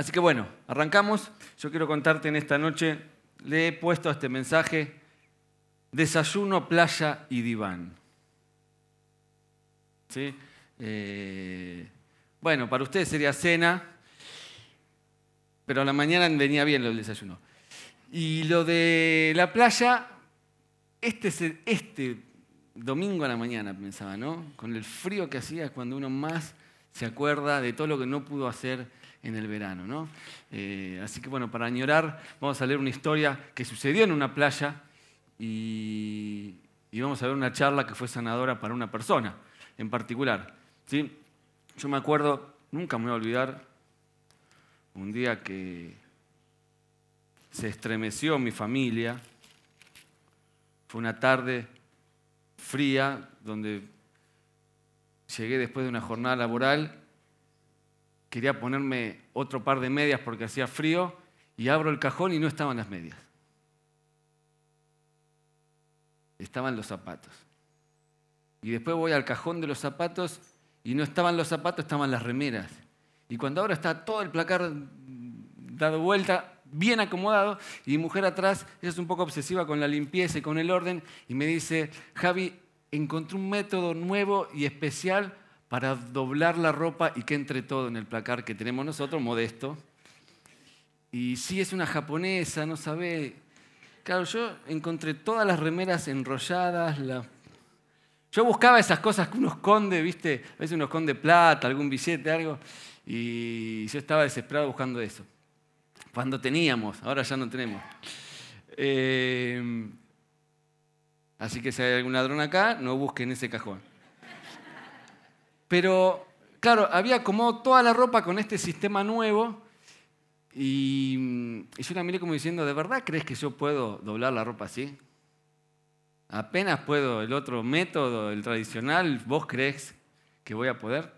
Así que bueno, arrancamos. Yo quiero contarte en esta noche, le he puesto a este mensaje, desayuno, playa y diván. ¿Sí? Eh, bueno, para ustedes sería cena, pero a la mañana venía bien el desayuno. Y lo de la playa, este, este domingo a la mañana pensaba, ¿no? Con el frío que hacía cuando uno más se acuerda de todo lo que no pudo hacer en el verano, ¿no? Eh, así que bueno, para añorar, vamos a leer una historia que sucedió en una playa y, y vamos a ver una charla que fue sanadora para una persona en particular. ¿sí? Yo me acuerdo, nunca me voy a olvidar, un día que se estremeció mi familia. Fue una tarde fría donde llegué después de una jornada laboral. Quería ponerme otro par de medias porque hacía frío y abro el cajón y no estaban las medias. Estaban los zapatos. Y después voy al cajón de los zapatos y no estaban los zapatos, estaban las remeras. Y cuando ahora está todo el placar dado vuelta, bien acomodado, y mi mujer atrás, ella es un poco obsesiva con la limpieza y con el orden, y me dice, Javi, encontré un método nuevo y especial para doblar la ropa y que entre todo en el placar que tenemos nosotros, modesto. Y sí, es una japonesa, no sabe. Claro, yo encontré todas las remeras enrolladas, yo buscaba esas cosas que uno esconde, ¿viste? A veces uno esconde plata, algún billete, algo. Y yo estaba desesperado buscando eso. Cuando teníamos, ahora ya no tenemos. Eh, así que si hay algún ladrón acá, no busquen ese cajón. Pero, claro, había como toda la ropa con este sistema nuevo. Y, y yo la miré como diciendo, ¿de verdad crees que yo puedo doblar la ropa así? Apenas puedo el otro método, el tradicional, ¿vos crees que voy a poder?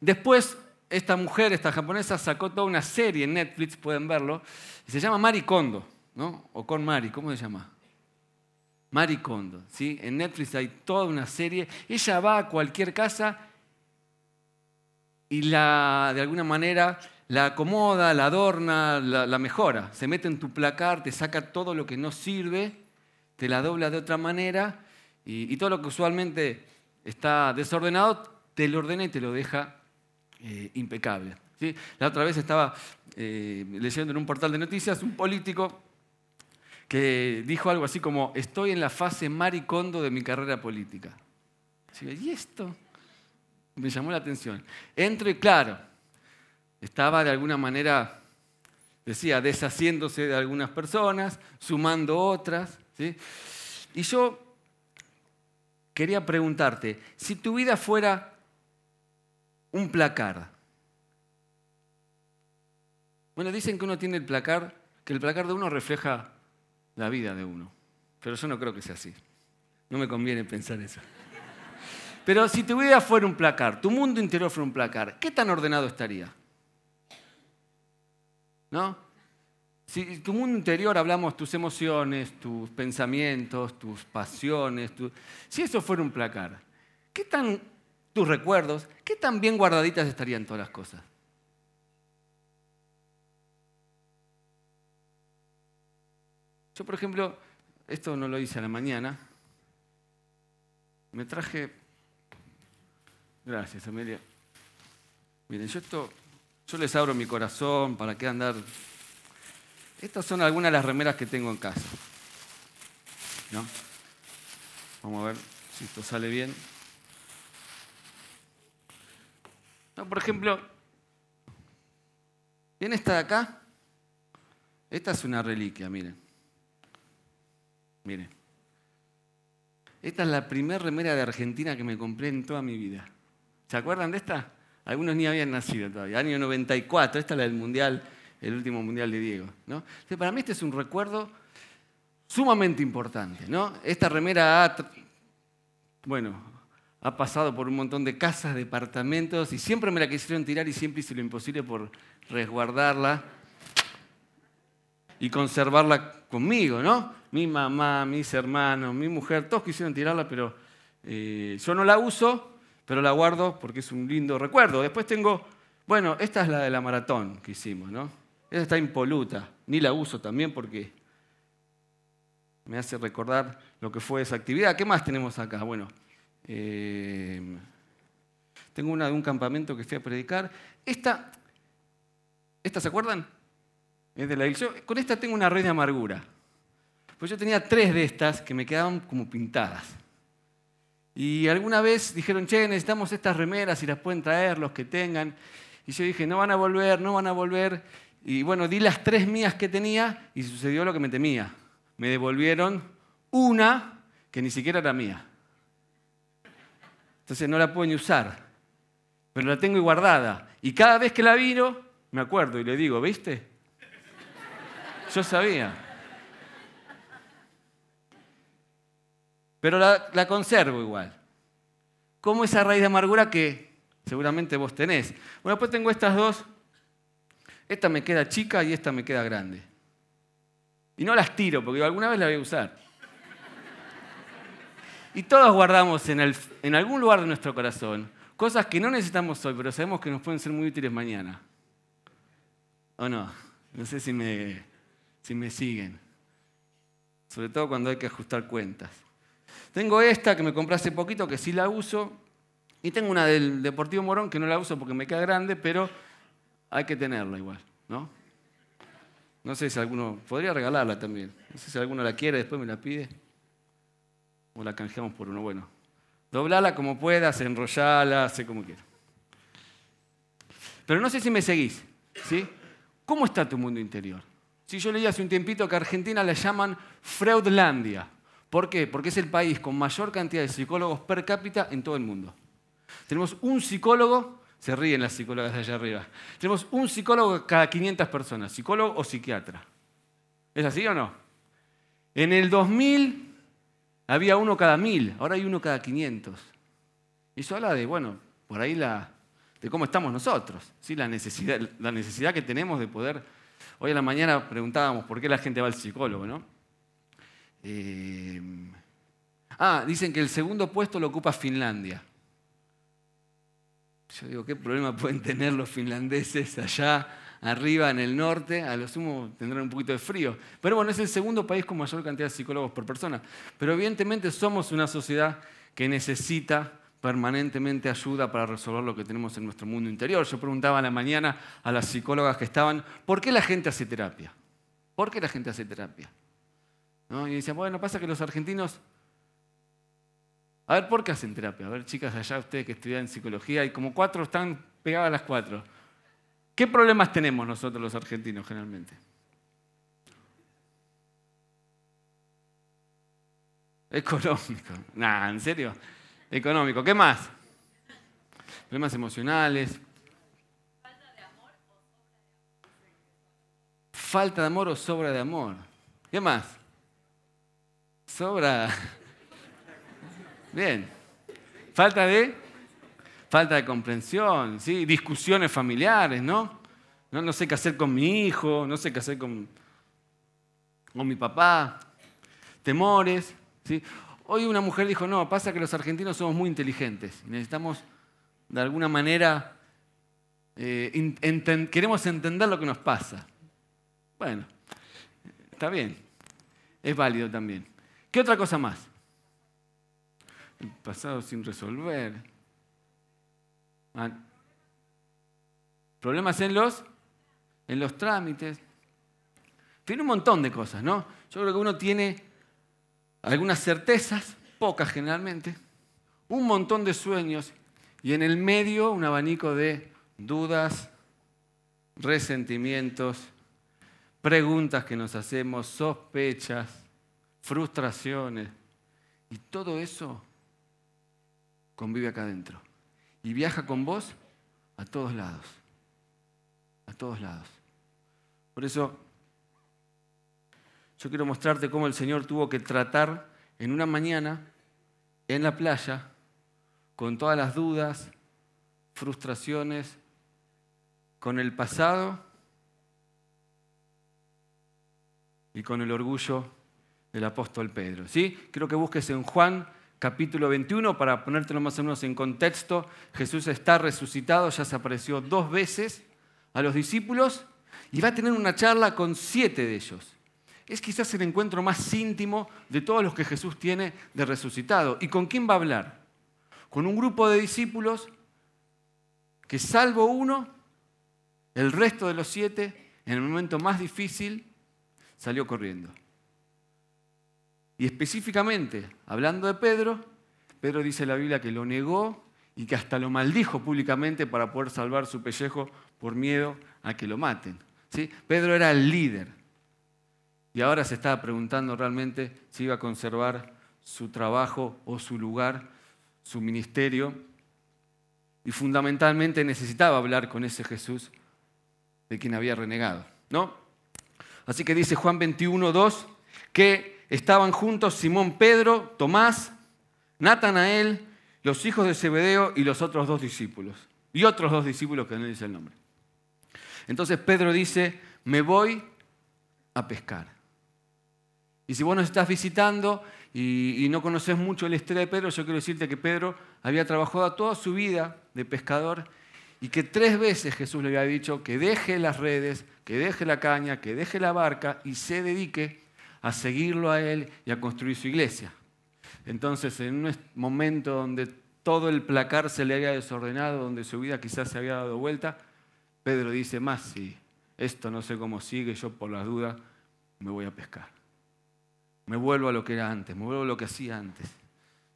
Después esta mujer, esta japonesa, sacó toda una serie en Netflix, pueden verlo, y se llama Mari Kondo, ¿no? O con Mari, ¿cómo se llama? Mari Kondo, ¿sí? En Netflix hay toda una serie. Ella va a cualquier casa y la, de alguna manera la acomoda, la adorna, la, mejora. Se mete en tu placar, te saca todo lo que no sirve, te la dobla de otra manera y, todo lo que usualmente está desordenado, te lo ordena y te lo deja eh, impecable. La otra vez estaba eh, leyendo en un portal de noticias un político que dijo algo así como, estoy en la fase maricondo de mi carrera política. ¿Y esto? Me llamó la atención. Entro y claro, estaba de alguna manera, decía, deshaciéndose de algunas personas, sumando otras. ¿sí? Y yo quería preguntarte, si tu vida fuera un placar. Bueno, dicen que uno tiene el placar, que el placar de uno refleja la vida de uno. Pero yo no creo que sea así. No me conviene pensar eso. Pero si tu vida fuera un placar, tu mundo interior fuera un placar, ¿qué tan ordenado estaría? ¿No? Si tu mundo interior hablamos tus emociones, tus pensamientos, tus pasiones, si eso fuera un placar, ¿qué tan tus recuerdos, ¿qué tan bien guardaditas estarían todas las cosas? Yo, por ejemplo, esto no lo hice a la mañana, me traje... Gracias, Amelia. Miren, yo esto, yo les abro mi corazón para que andar... Estas son algunas de las remeras que tengo en casa. ¿No? Vamos a ver si esto sale bien. por ejemplo, ¿ven esta de acá? Esta es una reliquia, miren. Miren. Esta es la primera remera de Argentina que me compré en toda mi vida. ¿Se acuerdan de esta? Algunos ni habían nacido todavía. Año 94, esta es la del Mundial, el último Mundial de Diego. ¿no? para mí este es un recuerdo sumamente importante. ¿no? Esta remera bueno, ha pasado por un montón de casas, departamentos, y siempre me la quisieron tirar y siempre hice lo imposible por resguardarla y conservarla conmigo, ¿no? Mi mamá, mis hermanos, mi mujer, todos quisieron tirarla, pero eh, yo no la uso, pero la guardo porque es un lindo recuerdo. Después tengo Bueno, esta es la de la maratón que hicimos, ¿no? Esta está impoluta, ni la uso también porque me hace recordar lo que fue esa actividad. ¿Qué más tenemos acá? Bueno, eh, tengo una de un campamento que fui a predicar. Esta, ¿esta se acuerdan? Con esta tengo una red de amargura. Pues yo tenía tres de estas que me quedaban como pintadas. Y alguna vez dijeron, che, necesitamos estas remeras y las pueden traer los que tengan. Y yo dije, no van a volver, no van a volver. Y bueno, di las tres mías que tenía y sucedió lo que me temía. Me devolvieron una que ni siquiera era mía. Entonces no la puedo ni usar, pero la tengo guardada. Y cada vez que la vino, me acuerdo y le digo, ¿viste? Yo sabía. Pero la, la conservo igual. Como esa raíz de amargura que seguramente vos tenés. Bueno, después tengo estas dos. Esta me queda chica y esta me queda grande. Y no las tiro porque alguna vez las voy a usar. Y todos guardamos en, algún lugar de nuestro corazón cosas que no necesitamos hoy, pero sabemos que nos pueden ser muy útiles mañana. ¿O no? No sé si me, si me siguen. Sobre todo cuando hay que ajustar cuentas. Tengo esta que me compré hace poquito, que sí la uso. Y tengo una del Deportivo Morón que no la uso porque me queda grande, pero hay que tenerla igual, ¿no? No sé si alguno, podría regalarla también. No sé si alguno la quiere, después me la pide. O la canjeamos por uno. Bueno, doblala como puedas, enrollala, sé como quieras. Pero no sé si me seguís, ¿sí? ¿Cómo está tu mundo interior? Si yo leí hace un tiempito que Argentina la llaman Freudlandia. ¿Por qué? Porque es el país con mayor cantidad de psicólogos per cápita en todo el mundo. Tenemos un psicólogo se ríen las psicólogas de allá arriba. Tenemos un psicólogo cada 500 personas, psicólogo o psiquiatra. ¿Es así o no? En el 2000 había uno cada mil, ahora hay uno cada 500. Y eso habla de, bueno, por ahí la, de cómo estamos nosotros, ¿sí? la, necesidad, la necesidad que tenemos de poder... Hoy a la mañana preguntábamos por qué la gente va al psicólogo, ¿no? Eh, ah, dicen que el segundo puesto lo ocupa Finlandia. Yo digo, ¿qué problema pueden tener los finlandeses allá arriba en el norte? A lo sumo tendrán un poquito de frío. Pero bueno, es el segundo país con mayor cantidad de psicólogos por persona. Pero evidentemente somos una sociedad que necesita permanentemente ayuda para resolver lo que tenemos en nuestro mundo interior. Yo preguntaba la mañana a las psicólogas que estaban, ¿por qué la gente hace terapia? ¿Por qué la gente hace terapia? Y decían, bueno, pasa que los argentinos a ver, ¿por qué hacen terapia? A ver, chicas allá, ustedes que estudian psicología, y como cuatro están pegadas a las cuatro. ¿Qué problemas tenemos nosotros los argentinos generalmente? Económico. Nah, ¿en serio? Económico. ¿Qué más? Problemas emocionales. Falta de amor o sobra de amor. ¿Qué más? Sobra. Bien. Falta de, falta de comprensión, ¿sí? discusiones familiares, ¿no? ¿no? No sé qué hacer con mi hijo, no sé qué hacer con, con mi papá, temores. ¿sí? Hoy una mujer dijo, no, pasa que los argentinos somos muy inteligentes, necesitamos de alguna manera, eh, queremos entender lo que nos pasa. Bueno, está bien, es válido también. ¿Qué otra cosa más? el pasado sin resolver. Ah, problemas en los, en los trámites. Tiene un montón de cosas, ¿no? Yo creo que uno tiene algunas certezas, pocas generalmente, un montón de sueños y en el medio un abanico de dudas, resentimientos, preguntas que nos hacemos, sospechas, frustraciones. Y todo eso convive acá adentro. Y viaja con vos a todos lados. A todos lados. Por eso yo quiero mostrarte cómo el Señor tuvo que tratar en una mañana en la playa con todas las dudas, frustraciones, con el pasado y con el orgullo del apóstol Pedro. ¿Sí? Quiero que busques en Juan capítulo 21, para ponértelo más o menos en contexto, Jesús está resucitado, ya se apareció dos veces a los discípulos y va a tener una charla con siete de ellos. Es quizás el encuentro más íntimo de todos los que Jesús tiene de resucitado. ¿Y con quién va a hablar? Con un grupo de discípulos que salvo uno, el resto de los siete, en el momento más difícil, salió corriendo. Y específicamente, hablando de Pedro, Pedro dice la Biblia que lo negó y que hasta lo maldijo públicamente para poder salvar su pellejo por miedo a que lo maten. ¿Sí? Pedro era el líder. Y ahora se estaba preguntando realmente si iba a conservar su trabajo o su lugar, su ministerio. Y fundamentalmente necesitaba hablar con ese Jesús de quien había renegado. ¿no? Así que dice Juan 21, 2, que estaban juntos Simón Pedro, Tomás, Natanael, los hijos de Zebedeo y los otros dos discípulos. Y otros dos discípulos que no dice el nombre. Entonces Pedro dice, me voy a pescar. Y si vos nos estás visitando y, no conoces mucho la historia de Pedro, yo quiero decirte que Pedro había trabajado toda su vida de pescador y que tres veces Jesús le había dicho que deje las redes, que deje la caña, que deje la barca y se dedique a seguirlo a él y a construir su iglesia. Entonces, en un momento donde todo el placar se le había desordenado, donde su vida quizás se había dado vuelta, Pedro dice, más si esto no sé cómo sigue, yo por las dudas me voy a pescar. Me vuelvo a lo que era antes, me vuelvo a lo que hacía antes.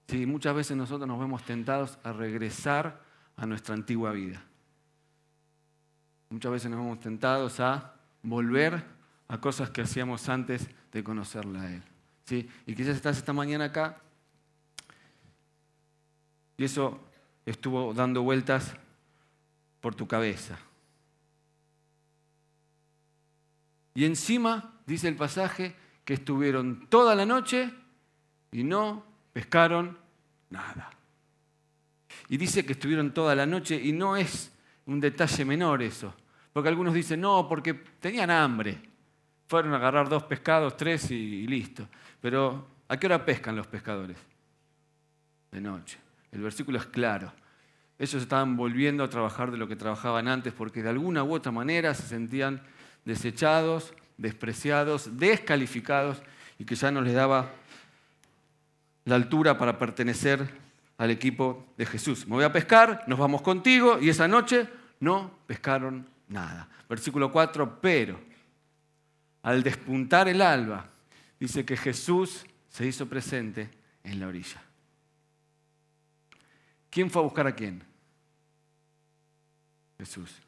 Sí, muchas veces nosotros nos vemos tentados a regresar a nuestra antigua vida. Muchas veces nos vemos tentados a volver a cosas que hacíamos antes de conocerla a Él. ¿Sí? Y quizás estás esta mañana acá y eso estuvo dando vueltas por tu cabeza. Y encima, dice el pasaje, que estuvieron toda la noche y no pescaron nada. Y dice que estuvieron toda la noche y no es un detalle menor eso. Porque algunos dicen, no, porque tenían hambre. Fueron a agarrar dos pescados, tres y, listo. Pero, ¿a qué hora pescan los pescadores? De noche. El versículo es claro. Ellos estaban volviendo a trabajar de lo que trabajaban antes porque de alguna u otra manera se sentían desechados, despreciados, descalificados y que ya no les daba la altura para pertenecer al equipo de Jesús. Me voy a pescar, nos vamos contigo y esa noche no pescaron nada. Versículo 4, pero al despuntar el alba, dice que Jesús se hizo presente en la orilla. ¿Quién fue a buscar a quién? Jesús.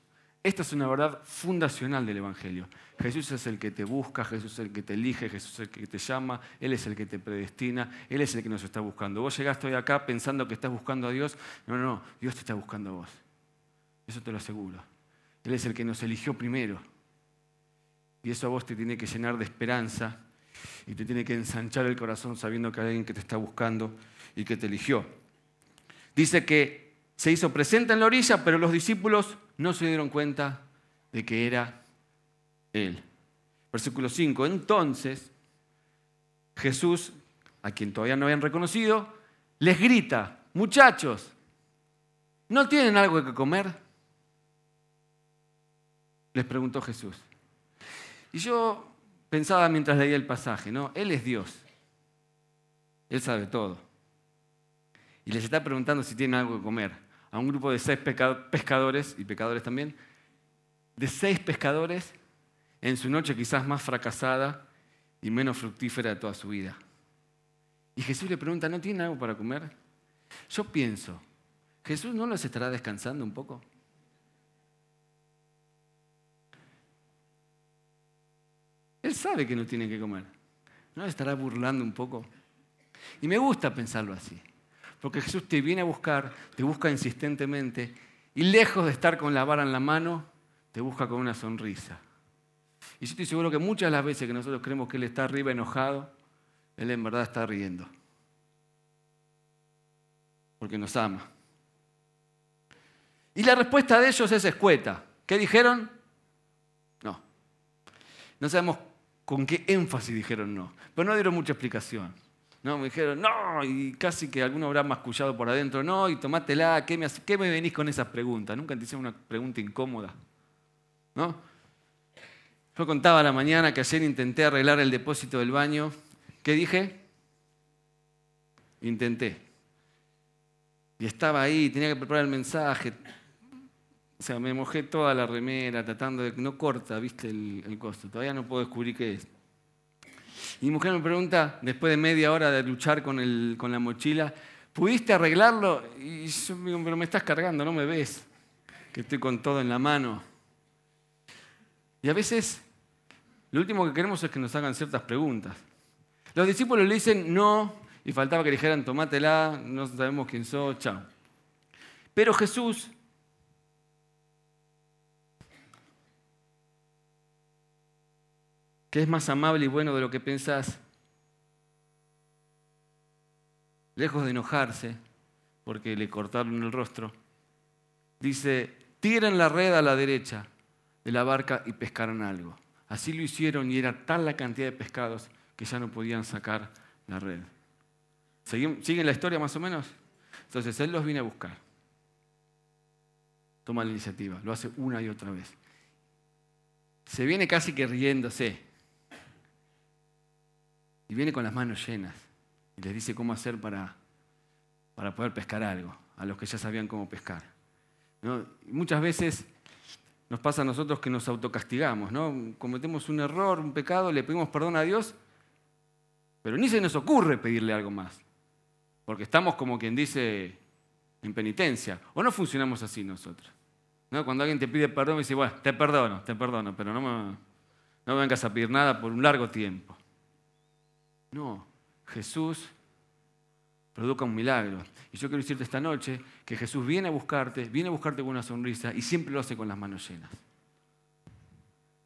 Esta es una verdad fundacional del Evangelio. Jesús es el que te busca, Jesús es el que te elige, Jesús es el que te llama, Él es el que te predestina, Él es el que nos está buscando. Vos llegaste hoy acá pensando que estás buscando a Dios. No, no, no, Dios te está buscando a vos. Eso te lo aseguro. Él es el que nos eligió primero. Y eso a vos te tiene que llenar de esperanza y te tiene que ensanchar el corazón sabiendo que hay alguien que te está buscando y que te eligió. Dice que se hizo presente en la orilla, pero los discípulos no se dieron cuenta de que era Él. Versículo 5. Entonces, Jesús, a quien todavía no habían reconocido, les grita, muchachos, ¿no tienen algo que comer? Les preguntó Jesús. Y yo pensaba mientras leía el pasaje, ¿no? Él es Dios. Él sabe todo. Y les está preguntando si tienen algo que comer a un grupo de seis pescadores, y pecadores también, de seis pescadores en su noche quizás más fracasada y menos fructífera de toda su vida. Y Jesús le pregunta, ¿no tiene algo para comer? Yo pienso, ¿Jesús no los estará descansando un poco? Él sabe que no tiene que comer. ¿No estará burlando un poco? Y me gusta pensarlo así. Porque Jesús te viene a buscar, te busca insistentemente y lejos de estar con la vara en la mano, te busca con una sonrisa. Y yo estoy seguro que muchas las veces que nosotros creemos que Él está arriba enojado, Él en verdad está riendo. Porque nos ama. Y la respuesta de ellos es escueta. ¿Qué dijeron? No. No sabemos con qué énfasis dijeron no. Pero no dieron mucha explicación. No, me dijeron, no, y casi que alguno habrá mascullado por adentro, no, y tomátela, ¿qué me, ¿qué me venís con esas preguntas? Nunca te hicieron una pregunta incómoda. ¿No? Yo contaba a la mañana que ayer intenté arreglar el depósito del baño. ¿Qué dije? Intenté. Y estaba ahí, tenía que preparar el mensaje. O sea, me mojé toda la remera tratando de... No corta, viste, el, el costo. Todavía no puedo descubrir qué es. Y mi mujer me pregunta, después de media hora de luchar con, la mochila, ¿pudiste arreglarlo? Y yo digo, pero me estás cargando, no me ves, que estoy con todo en la mano. Y a veces lo último que queremos es que nos hagan ciertas preguntas. Los discípulos le dicen no, y faltaba que le dijeran tomátela, no sabemos quién sos, chao. Pero Jesús que es más amable y bueno de lo que pensás, lejos de enojarse porque le cortaron el rostro, dice, tiren la red a la derecha de la barca y pescaron algo. Así lo hicieron y era tal la cantidad de pescados que ya no podían sacar la red. ¿Siguen la historia más o menos? Entonces él los viene a buscar. Toma la iniciativa, lo hace una y otra vez. Se viene casi que riéndose. Y viene con las manos llenas y les dice cómo hacer para, para poder pescar algo, a los que ya sabían cómo pescar. muchas veces nos pasa a nosotros que nos autocastigamos, ¿no? cometemos un error, un pecado, le pedimos perdón a Dios, pero ni se nos ocurre pedirle algo más, porque estamos como quien dice en penitencia, o no funcionamos así nosotros. ¿no? Cuando alguien te pide perdón, dice, bueno, te perdono, te perdono, pero no me, no me vengas a pedir nada por un largo tiempo. No, Jesús produce un milagro. Y yo quiero decirte esta noche que Jesús viene a buscarte, viene a buscarte con una sonrisa y siempre lo hace con las manos llenas.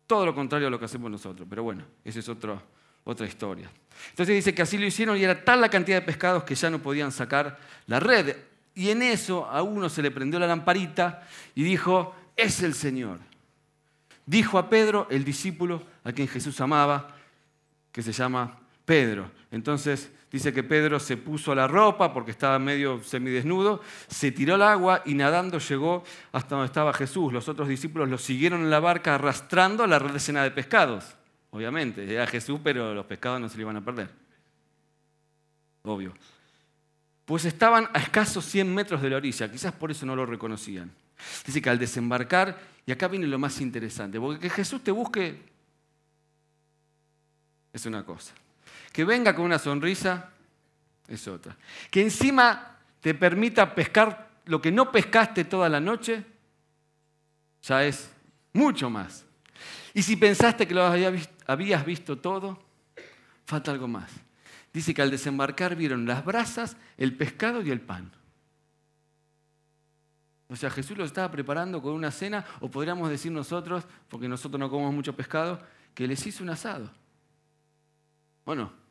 Todo lo contrario a lo que hacemos nosotros, pero bueno, esa es otra historia. Entonces dice que así lo hicieron y era tal la cantidad de pescados que ya no podían sacar la red. Y en eso a uno se le prendió la lamparita y dijo, es el Señor. Dijo a Pedro, el discípulo a quien Jesús amaba, que se llama Pedro. Entonces dice que Pedro se puso la ropa porque estaba medio semidesnudo, se tiró al agua y nadando llegó hasta donde estaba Jesús. Los otros discípulos lo siguieron en la barca arrastrando la red de pescados. Obviamente, era Jesús, pero los pescados no se le iban a perder. Obvio. Pues estaban a escasos 100 metros de la orilla, quizás por eso no lo reconocían. Dice que al desembarcar, y acá viene lo más interesante, porque que Jesús te busque es una cosa. Que venga con una sonrisa es otra. Que encima te permita pescar lo que no pescaste toda la noche, ya es mucho más. Y si pensaste que lo habías visto todo, falta algo más. Dice que al desembarcar vieron las brasas, el pescado y el pan. O sea, Jesús lo estaba preparando con una cena, o podríamos decir nosotros, porque nosotros no comemos mucho pescado, que les hizo un asado. Bueno,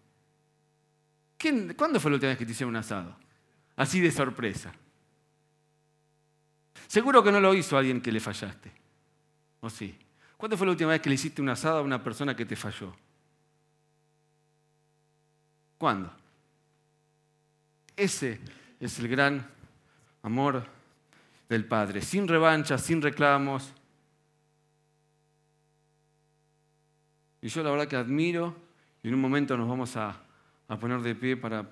¿Cuándo fue la última vez que te hicieron un asado? Así de sorpresa. Seguro que no lo hizo alguien que le fallaste. ¿O sí? ¿Cuándo fue la última vez que le hiciste un asado a una persona que te falló? ¿Cuándo? Ese es el gran amor del Padre, sin revancha, sin reclamos. Y yo la verdad que admiro, y en un momento nos vamos a a poner de pie para,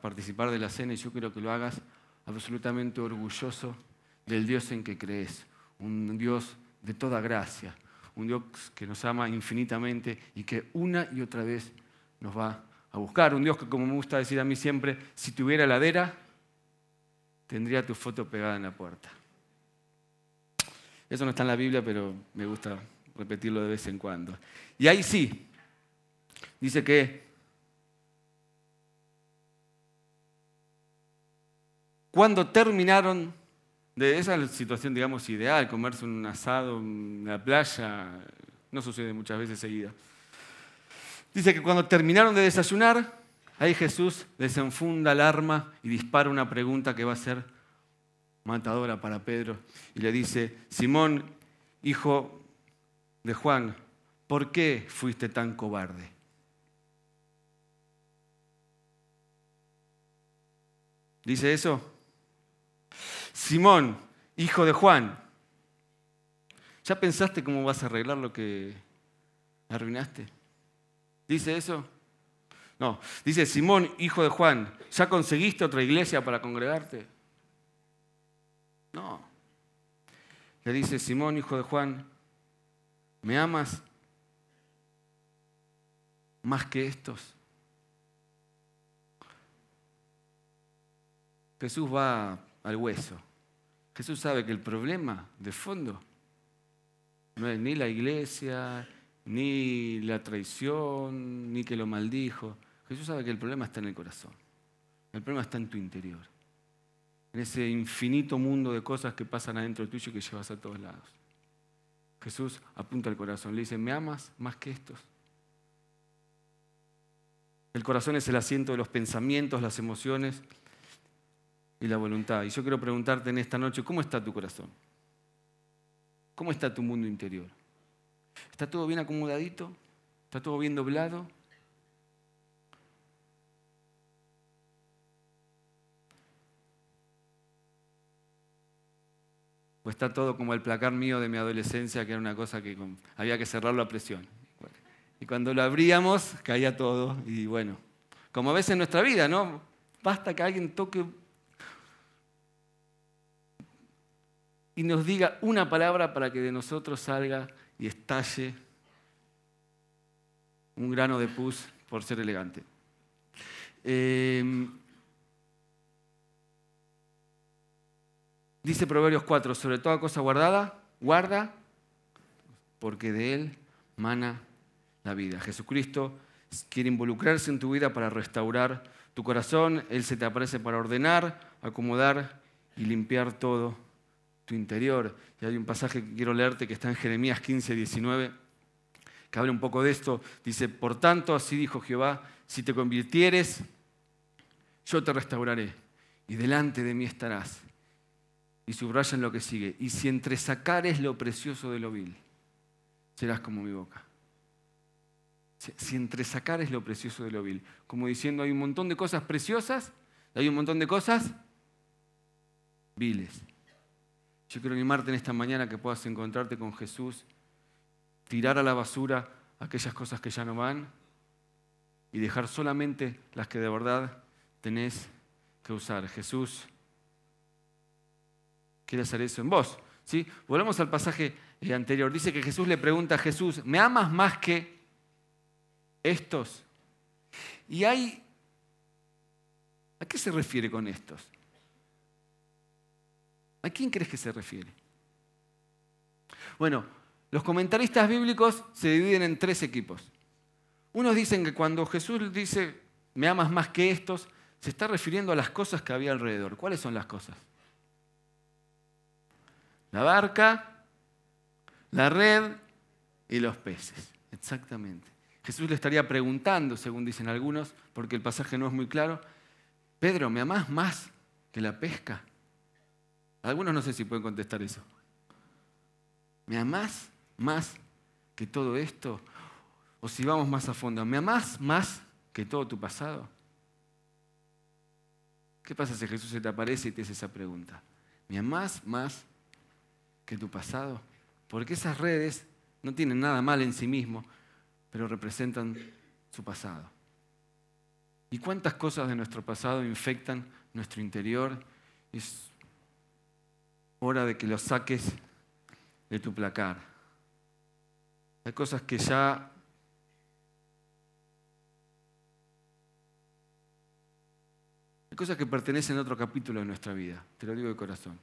participar de la cena y yo quiero que lo hagas absolutamente orgulloso del Dios en que crees, un Dios de toda gracia, un Dios que nos ama infinitamente y que una y otra vez nos va a buscar, un Dios que como me gusta decir a mí siempre, si tuviera heladera, tendría tu foto pegada en la puerta. Eso no está en la Biblia, pero me gusta repetirlo de vez en cuando. Y ahí sí, dice que Cuando terminaron de esa situación, digamos, ideal, comerse un asado en la playa, no sucede muchas veces seguida. Dice que cuando terminaron de desayunar, ahí Jesús desenfunda el arma y dispara una pregunta que va a ser matadora para Pedro. Y le dice, Simón, hijo de Juan, ¿por qué fuiste tan cobarde? ¿Dice eso? Simón, hijo de Juan. ¿Ya pensaste cómo vas a arreglar lo que arruinaste? ¿Dice eso? No, dice Simón, hijo de Juan, ¿ya conseguiste otra iglesia para congregarte? No. Le dice Simón, hijo de Juan, ¿me amas más que estos? Jesús va al hueso. Jesús sabe que el problema de fondo no es ni la iglesia, ni la traición, ni que lo maldijo. Jesús sabe que el problema está en el corazón. El problema está en tu interior. En ese infinito mundo de cosas que pasan adentro tuyo y que llevas a todos lados. Jesús apunta al corazón. Le dice, ¿me amas más que estos? El corazón es el asiento de los pensamientos, las emociones y la voluntad. Y yo quiero preguntarte en esta noche, ¿cómo está tu corazón? ¿Cómo está tu mundo interior? ¿Está todo bien acomodadito? ¿Está todo bien doblado? ¿O está todo como el placar mío de mi adolescencia, que era una cosa que había que cerrarlo a presión? Y cuando lo abríamos, caía todo. Y bueno, como ves en nuestra vida, ¿no? Basta que alguien toque y nos diga una palabra para que de nosotros salga y estalle un grano de pus por ser elegante. Em, dice Proverbios 4, sobre toda cosa guardada, guarda, porque de él mana la vida. Jesucristo quiere involucrarse en tu vida para restaurar tu corazón, Él se te aparece para ordenar, acomodar y limpiar todo tu interior. Y hay un pasaje que quiero leerte que está en Jeremías 15, 19, que habla un poco de esto. Dice, por tanto, así dijo Jehová, si te convirtieres, yo te restauraré y delante de mí estarás. Y subrayan lo que sigue. Y si entresacares lo precioso de lo vil, serás como mi boca. Si entresacares lo precioso de lo vil. Como diciendo, hay un montón de cosas preciosas, hay un montón de cosas viles. Yo quiero animarte en esta mañana que puedas encontrarte con Jesús, tirar a la basura aquellas cosas que ya no van y dejar solamente las que de verdad tenés que usar. Jesús quiere hacer eso en vos. ¿sí? Volvemos al pasaje eh, anterior. Dice que Jesús le pregunta a Jesús, ¿me amas más que estos? Y hay... ¿A qué se refiere con estos? ¿A quién crees que se refiere? Bueno, los comentaristas bíblicos se dividen en tres equipos. Unos dicen que cuando Jesús dice, me amas más que estos, se está refiriendo a las cosas que había alrededor. ¿Cuáles son las cosas? La barca, la red y los peces. Exactamente. Jesús le estaría preguntando, según dicen algunos, porque el pasaje no es muy claro, Pedro, ¿me amas más que la pesca? Algunos no sé si pueden contestar eso. ¿Me amás más que todo esto? O si vamos más a fondo, ¿me amás más que todo tu pasado? ¿Qué pasa si Jesús se te aparece y te hace esa pregunta? ¿Me amás más que tu pasado? Porque esas redes no tienen nada mal en sí mismo, pero representan su pasado. ¿Y cuántas cosas de nuestro pasado infectan nuestro interior? Es hora de que lo saques de tu placar. Hay cosas que ya Hay cosas que pertenecen a otro capítulo de nuestra vida, te lo digo de corazón.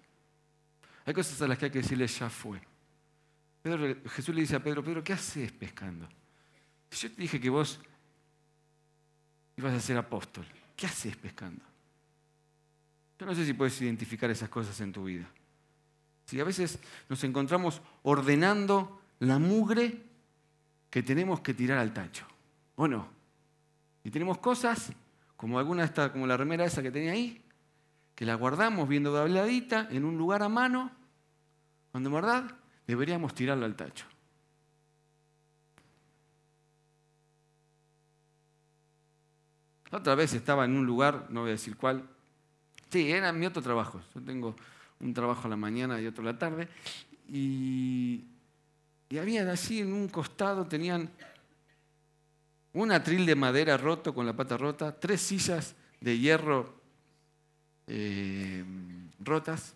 Hay cosas a las que hay que decirle ya fue. Jesús le dice a Pedro, Pedro, ¿qué haces pescando? Yo te dije que vos ibas a ser apóstol. ¿Qué haces pescando? Yo no sé si puedes identificar esas cosas en tu vida. Si a veces nos encontramos ordenando la mugre que tenemos que tirar al tacho, ¿o no? Y tenemos cosas, como alguna esta, como la remera esa que tenía ahí, que la guardamos viendo dobladita en un lugar a mano, cuando en verdad deberíamos tirarla al tacho. Otra vez estaba en un lugar, no voy a decir cuál, Sí, era mi otro trabajo. Yo tengo un trabajo a la mañana y otro a la tarde. Y, y había así en un costado, tenían un atril de madera roto con la pata rota, tres sillas de hierro eh, rotas,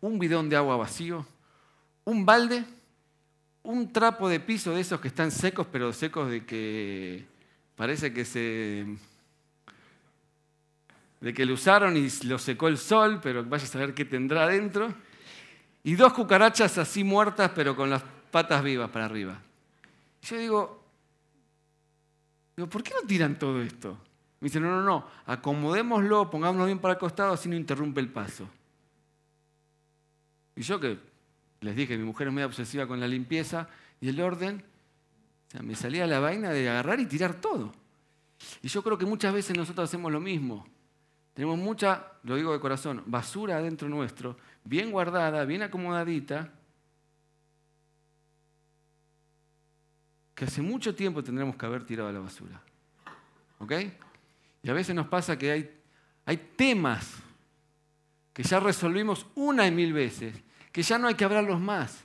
un bidón de agua vacío, un balde, un trapo de piso de esos que están secos, pero secos de que parece que se de que lo usaron y lo secó el sol, pero vaya a saber qué tendrá adentro. Y dos cucarachas así muertas, pero con las patas vivas para arriba. yo digo, ¿por qué no tiran todo esto? Me dice, no, no, no, acomodémoslo, pongámoslo bien para el costado, así no interrumpe el paso. Y yo que les dije, mi mujer es muy obsesiva con la limpieza y el orden, o sea, me salía la vaina de agarrar y tirar todo. Y yo creo que muchas veces nosotros hacemos lo mismo. Tenemos mucha, lo digo de corazón, basura adentro nuestro, bien guardada, bien acomodadita, que hace mucho tiempo tendremos que haber tirado a la basura. ¿Ok? Y a veces nos pasa que hay, hay temas que ya resolvimos una y mil veces, que ya no hay que hablarlos más.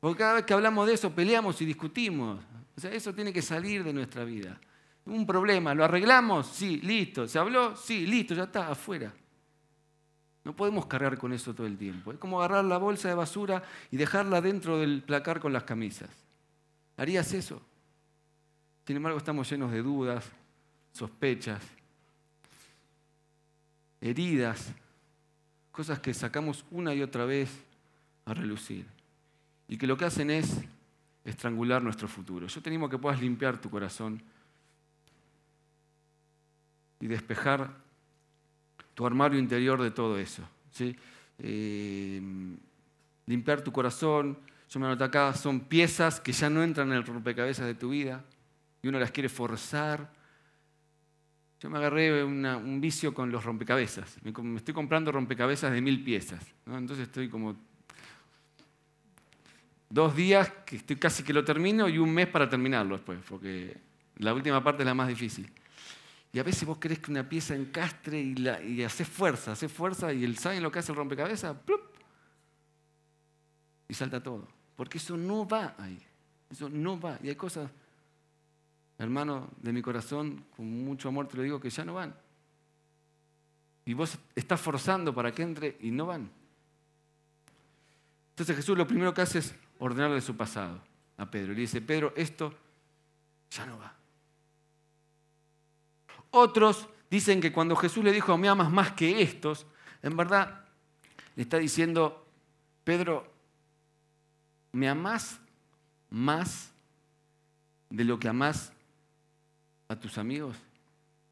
Porque cada vez que hablamos de eso peleamos y discutimos. O sea, eso tiene que salir de nuestra vida. Un problema, ¿lo arreglamos? Sí, listo. ¿Se habló? Sí, listo, ya está, afuera. No podemos cargar con eso todo el tiempo. Es como agarrar la bolsa de basura y dejarla dentro del placar con las camisas. ¿Harías eso? Sin embargo, estamos llenos de dudas, sospechas, heridas, cosas que sacamos una y otra vez a relucir. Y que lo que hacen es estrangular nuestro futuro. Yo te que puedas limpiar tu corazón y despejar tu armario interior de todo eso. ¿sí? Eh, limpiar tu corazón, yo me anoto acá, son piezas que ya no entran en el rompecabezas de tu vida y uno las quiere forzar yo me agarré un vicio con los rompecabezas. Me, estoy comprando rompecabezas de mil piezas. Entonces estoy como dos días que estoy casi que lo termino y un mes para terminarlo después, porque la última parte es la más difícil. Y a veces vos querés que una pieza encastre y, la, y haces fuerza, haces fuerza y el ¿saben lo que hace el rompecabezas? Y salta todo. Porque eso no va ahí. Eso no va. Y hay cosas hermano de mi corazón, con mucho amor te lo digo, que ya no van. Y vos estás forzando para que entre y no van. Entonces Jesús lo primero que hace es ordenarle su pasado a Pedro. Le dice, Pedro, esto ya no va. Otros dicen que cuando Jesús le dijo, me amas más que estos, en verdad le está diciendo, Pedro, ¿me amas más de lo que amás a tus amigos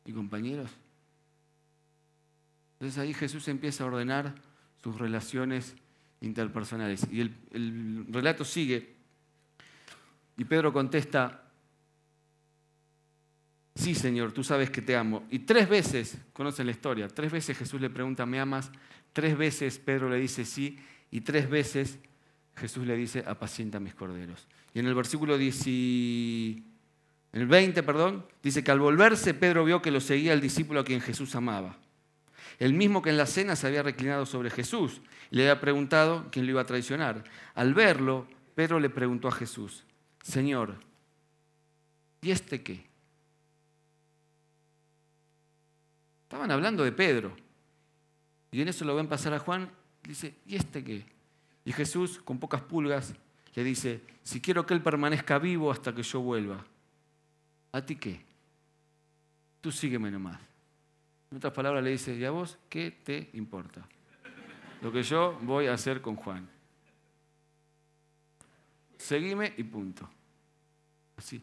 y compañeros. Entonces ahí Jesús empieza a ordenar sus relaciones interpersonales. Y el, relato sigue. Y Pedro contesta, sí Señor, tú sabes que te amo. Y tres veces, conocen la historia, tres veces Jesús le pregunta, ¿me amas? Tres veces Pedro le dice sí. Y tres veces Jesús le dice, apacienta mis corderos. Y en el versículo 10 en el 20, perdón, dice que al volverse Pedro vio que lo seguía el discípulo a quien Jesús amaba. El mismo que en la cena se había reclinado sobre Jesús y le había preguntado quién lo iba a traicionar. Al verlo, Pedro le preguntó a Jesús, Señor, ¿y este qué? Estaban hablando de Pedro. Y en eso lo ven pasar a Juan, dice, ¿y este qué? Y Jesús, con pocas pulgas, le dice, si quiero que él permanezca vivo hasta que yo vuelva. ¿A ti qué? Tú sígueme nomás. En otras palabras le dice, ¿y a vos qué te importa? Lo que yo voy a hacer con Juan. Seguime y punto. Así.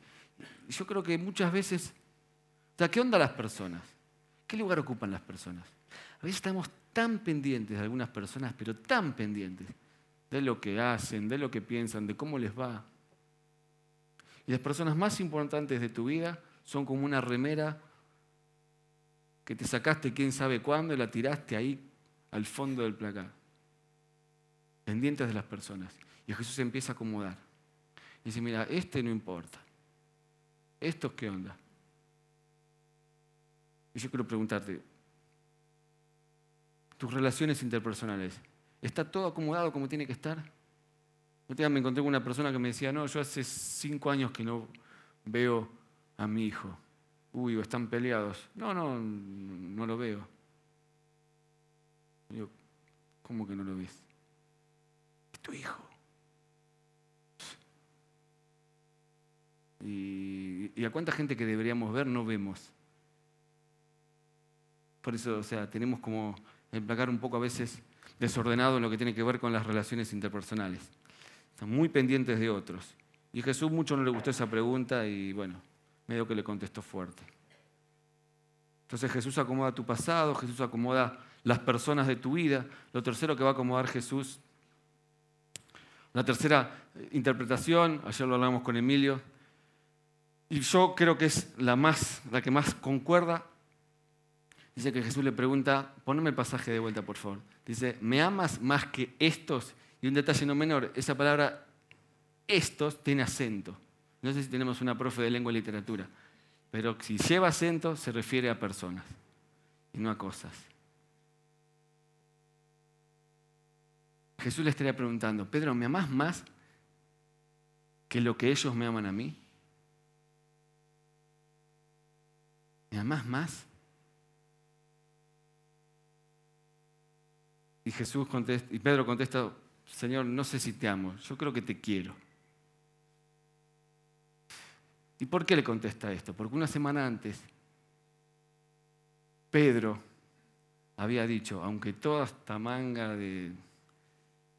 Yo creo que muchas veces, o ¿qué onda las personas? ¿Qué lugar ocupan las personas? A veces estamos tan pendientes de algunas personas, pero tan pendientes de lo que hacen, de lo que piensan, de cómo les va. Y las personas más importantes de tu vida son como una remera que te sacaste quién sabe cuándo y la tiraste ahí al fondo del placar. Pendientes de las personas. Y Jesús empieza a acomodar. Y dice, mira, este no importa. ¿Esto qué onda? Y yo quiero preguntarte, tus relaciones interpersonales. ¿Está todo acomodado como tiene que estar? Un día me encontré con una persona que me decía, no, yo hace cinco años que no veo a mi hijo. Uy, están peleados. No, no, no lo veo. Digo, ¿cómo que no lo ves? Es tu hijo. Y, y, a cuánta gente que deberíamos ver no vemos. Por eso, o sea, tenemos como el placar un poco a veces desordenado en lo que tiene que ver con las relaciones interpersonales. Están muy pendientes de otros. Y Jesús mucho no le gustó esa pregunta y bueno, medio que le contestó fuerte. Entonces Jesús acomoda tu pasado, Jesús acomoda las personas de tu vida. Lo tercero que va a acomodar Jesús, la tercera interpretación, ayer lo hablamos con Emilio, y yo creo que es la, más, la que más concuerda. Dice que Jesús le pregunta, ponme el pasaje de vuelta por favor. Dice, ¿me amas más que estos? Y un detalle no menor, esa palabra estos tiene acento. No sé si tenemos una profe de lengua y literatura, pero si lleva acento se refiere a personas y no a cosas. Jesús le estaría preguntando, Pedro, ¿me amas más que lo que ellos me aman a mí? ¿Me amas más? Y Jesús contesta, y Pedro contesta, Señor, no sé si te amo, yo creo que te quiero. ¿Y por qué le contesta esto? Porque una semana antes, Pedro había dicho, aunque toda esta manga de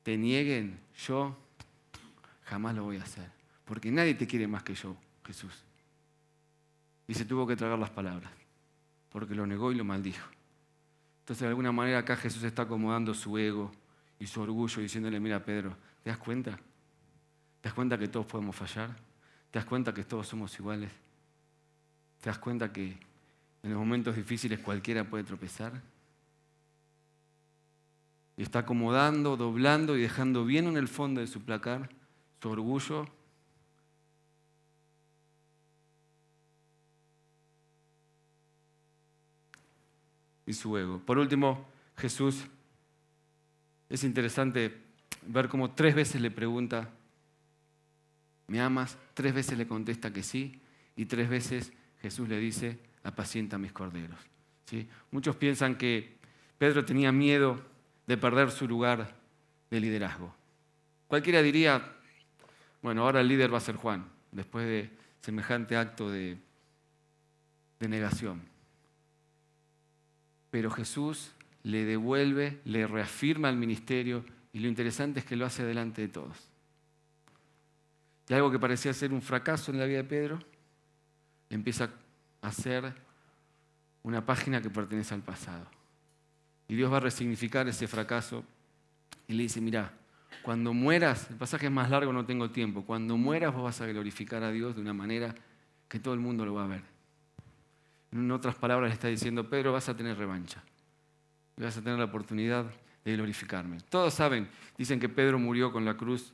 te nieguen, yo jamás lo voy a hacer. Porque nadie te quiere más que yo, Jesús. Y se tuvo que tragar las palabras, porque lo negó y lo maldijo. Entonces, de alguna manera acá Jesús está acomodando su ego y su orgullo, diciéndole, mira Pedro, ¿te das cuenta? ¿Te das cuenta que todos podemos fallar? ¿Te das cuenta que todos somos iguales? ¿Te das cuenta que en los momentos difíciles cualquiera puede tropezar? Y está acomodando, doblando y dejando bien en el fondo de su placar su orgullo y su ego. Por último, Jesús, es interesante ver cómo tres veces le pregunta, ¿me amas? Tres veces le contesta que sí y tres veces Jesús le dice, apacienta mis corderos. ¿Sí? Muchos piensan que Pedro tenía miedo de perder su lugar de liderazgo. Cualquiera diría, bueno, ahora el líder va a ser Juan, después de semejante acto de, de negación pero Jesús le devuelve, le reafirma el ministerio y lo interesante es que lo hace delante de todos. Y algo que parecía ser un fracaso en la vida de Pedro, empieza a ser una página que pertenece al pasado. Y Dios va a resignificar ese fracaso y le dice, mira, cuando mueras, el pasaje es más largo, no tengo tiempo, cuando mueras vos vas a glorificar a Dios de una manera que todo el mundo lo va a ver. En otras palabras le está diciendo, Pedro, vas a tener revancha. Vas a tener la oportunidad de glorificarme. Todos saben, dicen que Pedro murió con la cruz,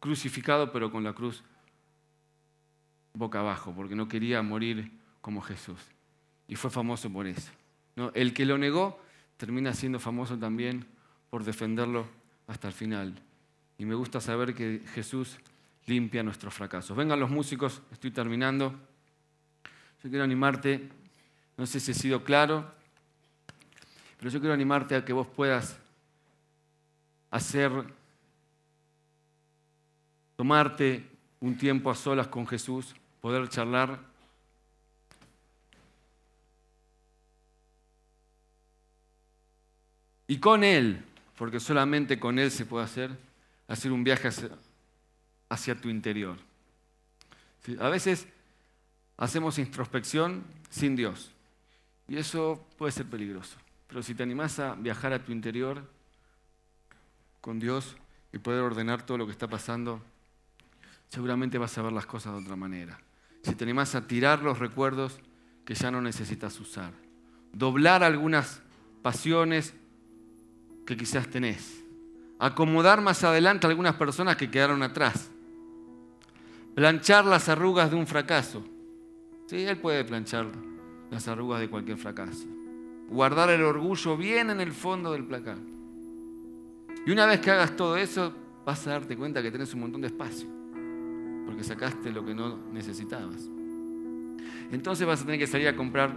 crucificado, pero con la cruz boca abajo, porque no quería morir como Jesús. Y fue famoso por eso. ¿no? El que lo negó termina siendo famoso también por defenderlo hasta el final. Y me gusta saber que Jesús limpia nuestros fracasos. Vengan los músicos, estoy terminando. Yo quiero animarte, no sé si he sido claro, pero yo quiero animarte a que vos puedas hacer, tomarte un tiempo a solas con Jesús, poder charlar. Y con Él, porque solamente con Él se puede hacer, hacer un viaje hacia, tu interior. A veces hacemos introspección sin Dios. Y eso puede ser peligroso. Pero si te animás a viajar a tu interior con Dios y poder ordenar todo lo que está pasando, seguramente vas a ver las cosas de otra manera. Si te animás a tirar los recuerdos que ya no necesitas usar, doblar algunas pasiones que quizás tenés, acomodar más adelante algunas personas que quedaron atrás, planchar las arrugas de un fracaso Sí, Él puede planchar las arrugas de cualquier fracaso. guardar el orgullo bien en el fondo del placar. Y una vez que hagas todo eso, vas a darte cuenta que tenés un montón de espacio, porque sacaste lo que no necesitabas. Entonces vas a tener que salir a comprar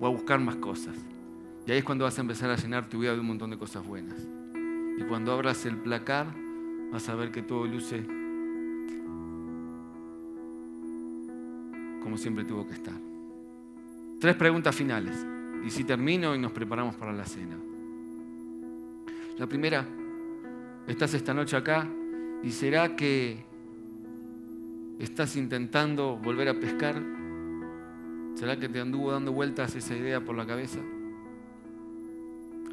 o a buscar más cosas. Y ahí es cuando vas a empezar a llenar tu vida de un montón de cosas buenas. Y cuando abras el placar, vas a ver que todo luce como siempre tuvo que estar. Tres preguntas finales. Y si termino y nos preparamos para la cena. La primera, estás esta noche acá y será que estás intentando volver a pescar. ¿Será que te anduvo dando vueltas esa idea por la cabeza?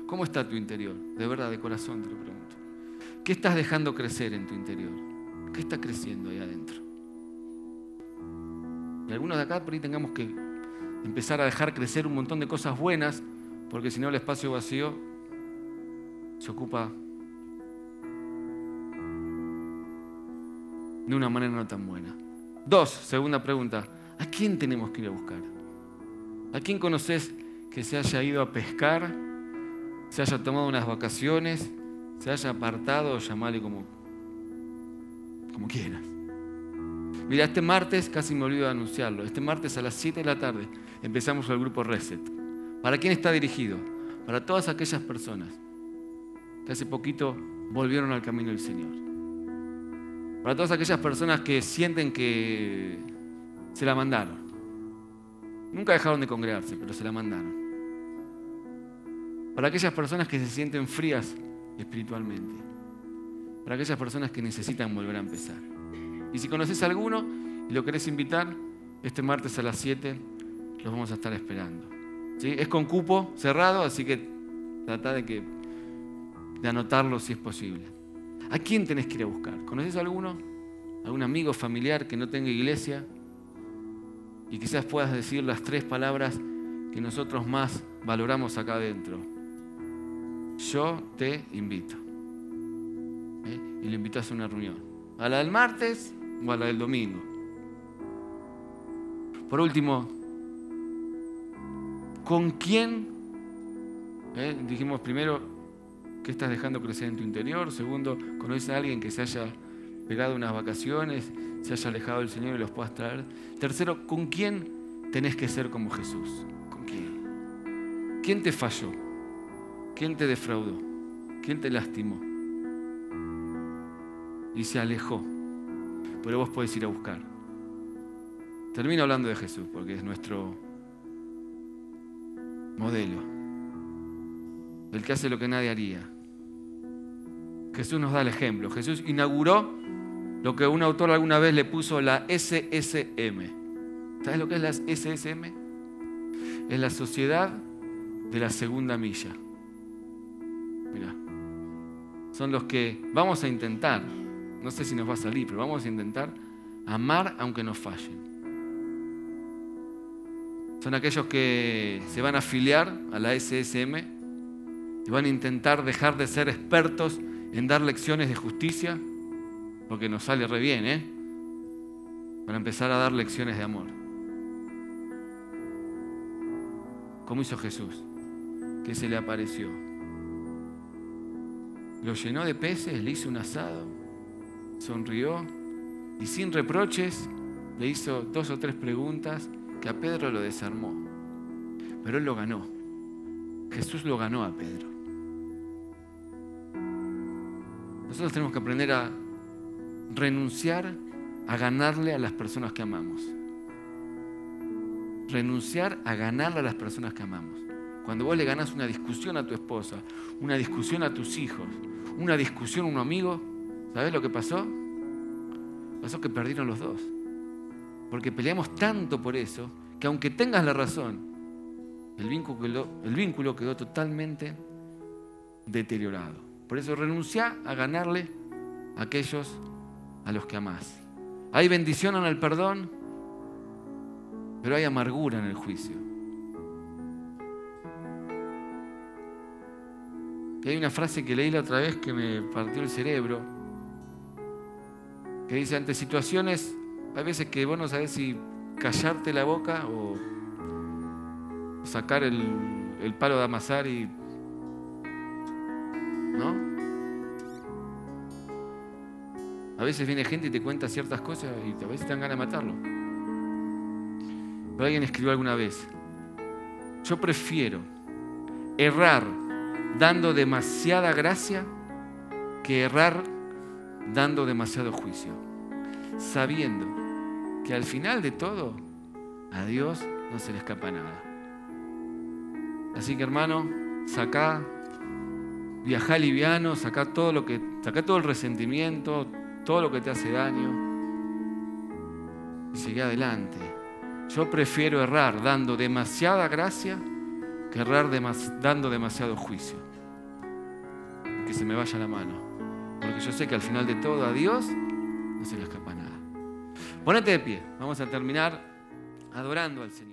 ¿Cómo está tu interior? De verdad, de corazón te lo pregunto. ¿Qué estás dejando crecer en tu interior? ¿Qué está creciendo ahí adentro? Y algunos de acá por ahí tengamos que empezar a dejar crecer un montón de cosas buenas, porque si no el espacio vacío se ocupa de una manera no tan buena. Dos, segunda pregunta, ¿a quién tenemos que ir a buscar? ¿A quién conoces que se haya ido a pescar, se haya tomado unas vacaciones, se haya apartado, llamarle como, como quieras? Mira, este martes, casi me olvido de anunciarlo, este martes a las 7 de la tarde empezamos el grupo Reset. ¿Para quién está dirigido? Para todas aquellas personas que hace poquito volvieron al camino del Señor. Para todas aquellas personas que sienten que se la mandaron. Nunca dejaron de congregarse, pero se la mandaron. Para aquellas personas que se sienten frías espiritualmente. Para aquellas personas que necesitan volver a empezar. Y si conoces a alguno y lo querés invitar, este martes a las 7 los vamos a estar esperando. ¿Sí? Es con cupo cerrado, así que trata de, que, de anotarlo si es posible. ¿A quién tenés que ir a buscar? ¿Conoces a alguno? ¿Algún amigo, familiar que no tenga iglesia? Y quizás puedas decir las tres palabras que nosotros más valoramos acá adentro. Yo te invito. ¿Eh? Y lo invitas a una reunión. A la del martes o a la del domingo. Por último, ¿con quién? ¿Eh? Dijimos primero, ¿qué estás dejando crecer en tu interior? Segundo, ¿conoces a alguien que se haya pegado unas vacaciones, se haya alejado del Señor y los puedas traer? Tercero, ¿con quién tenés que ser como Jesús? ¿Con quién? ¿Quién te falló? ¿Quién te defraudó? ¿Quién te lastimó? Y se alejó pero vos podés ir a buscar. Termino hablando de Jesús, porque es nuestro modelo, el que hace lo que nadie haría. Jesús nos da el ejemplo. Jesús inauguró lo que un autor alguna vez le puso la SSM. ¿Sabes lo que es la SSM? Es la sociedad de la segunda milla. Mira, son los que vamos a intentar no sé si nos va a salir, pero vamos a intentar amar aunque nos fallen. Son aquellos que se van a afiliar a la SSM y van a intentar dejar de ser expertos en dar lecciones de justicia, porque nos sale re bien, ¿eh? Para empezar a dar lecciones de amor. ¿Cómo hizo Jesús? Que se le apareció. Lo llenó de peces, le hizo un asado sonrió y sin reproches le hizo dos o tres preguntas que a Pedro lo desarmó. Pero él lo ganó. Jesús lo ganó a Pedro. Nosotros tenemos que aprender a renunciar a ganarle a las personas que amamos. Renunciar a ganarle a las personas que amamos. Cuando vos le ganas una discusión a tu esposa, una discusión a tus hijos, una discusión a un amigo, ¿Sabes lo que pasó? Pasó que perdieron los dos. Porque peleamos tanto por eso que aunque tengas la razón, el vínculo quedó, totalmente deteriorado. Por eso renuncia a ganarle a aquellos a los que amás. Hay bendición en el perdón, pero hay amargura en el juicio. Hay una frase que leí la otra vez que me partió el cerebro que dice, ante situaciones, hay veces que vos no sabés si callarte la boca o sacar el, el palo de amasar y... ¿No? A veces viene gente y te cuenta ciertas cosas y a veces te dan ganas de matarlo. Pero alguien escribió alguna vez, yo prefiero errar dando demasiada gracia que errar dando demasiado juicio, sabiendo que al final de todo a Dios no se le escapa nada. Así que hermano, saca, viaja liviano, saca todo lo que, saca todo el resentimiento, todo lo que te hace daño y sigue adelante. Yo prefiero errar dando demasiada gracia que errar dando demasiado juicio. Que se me vaya la mano. Porque yo sé que al final de todo a Dios no se le escapa nada. Ponete de pie. Vamos a terminar adorando al Señor.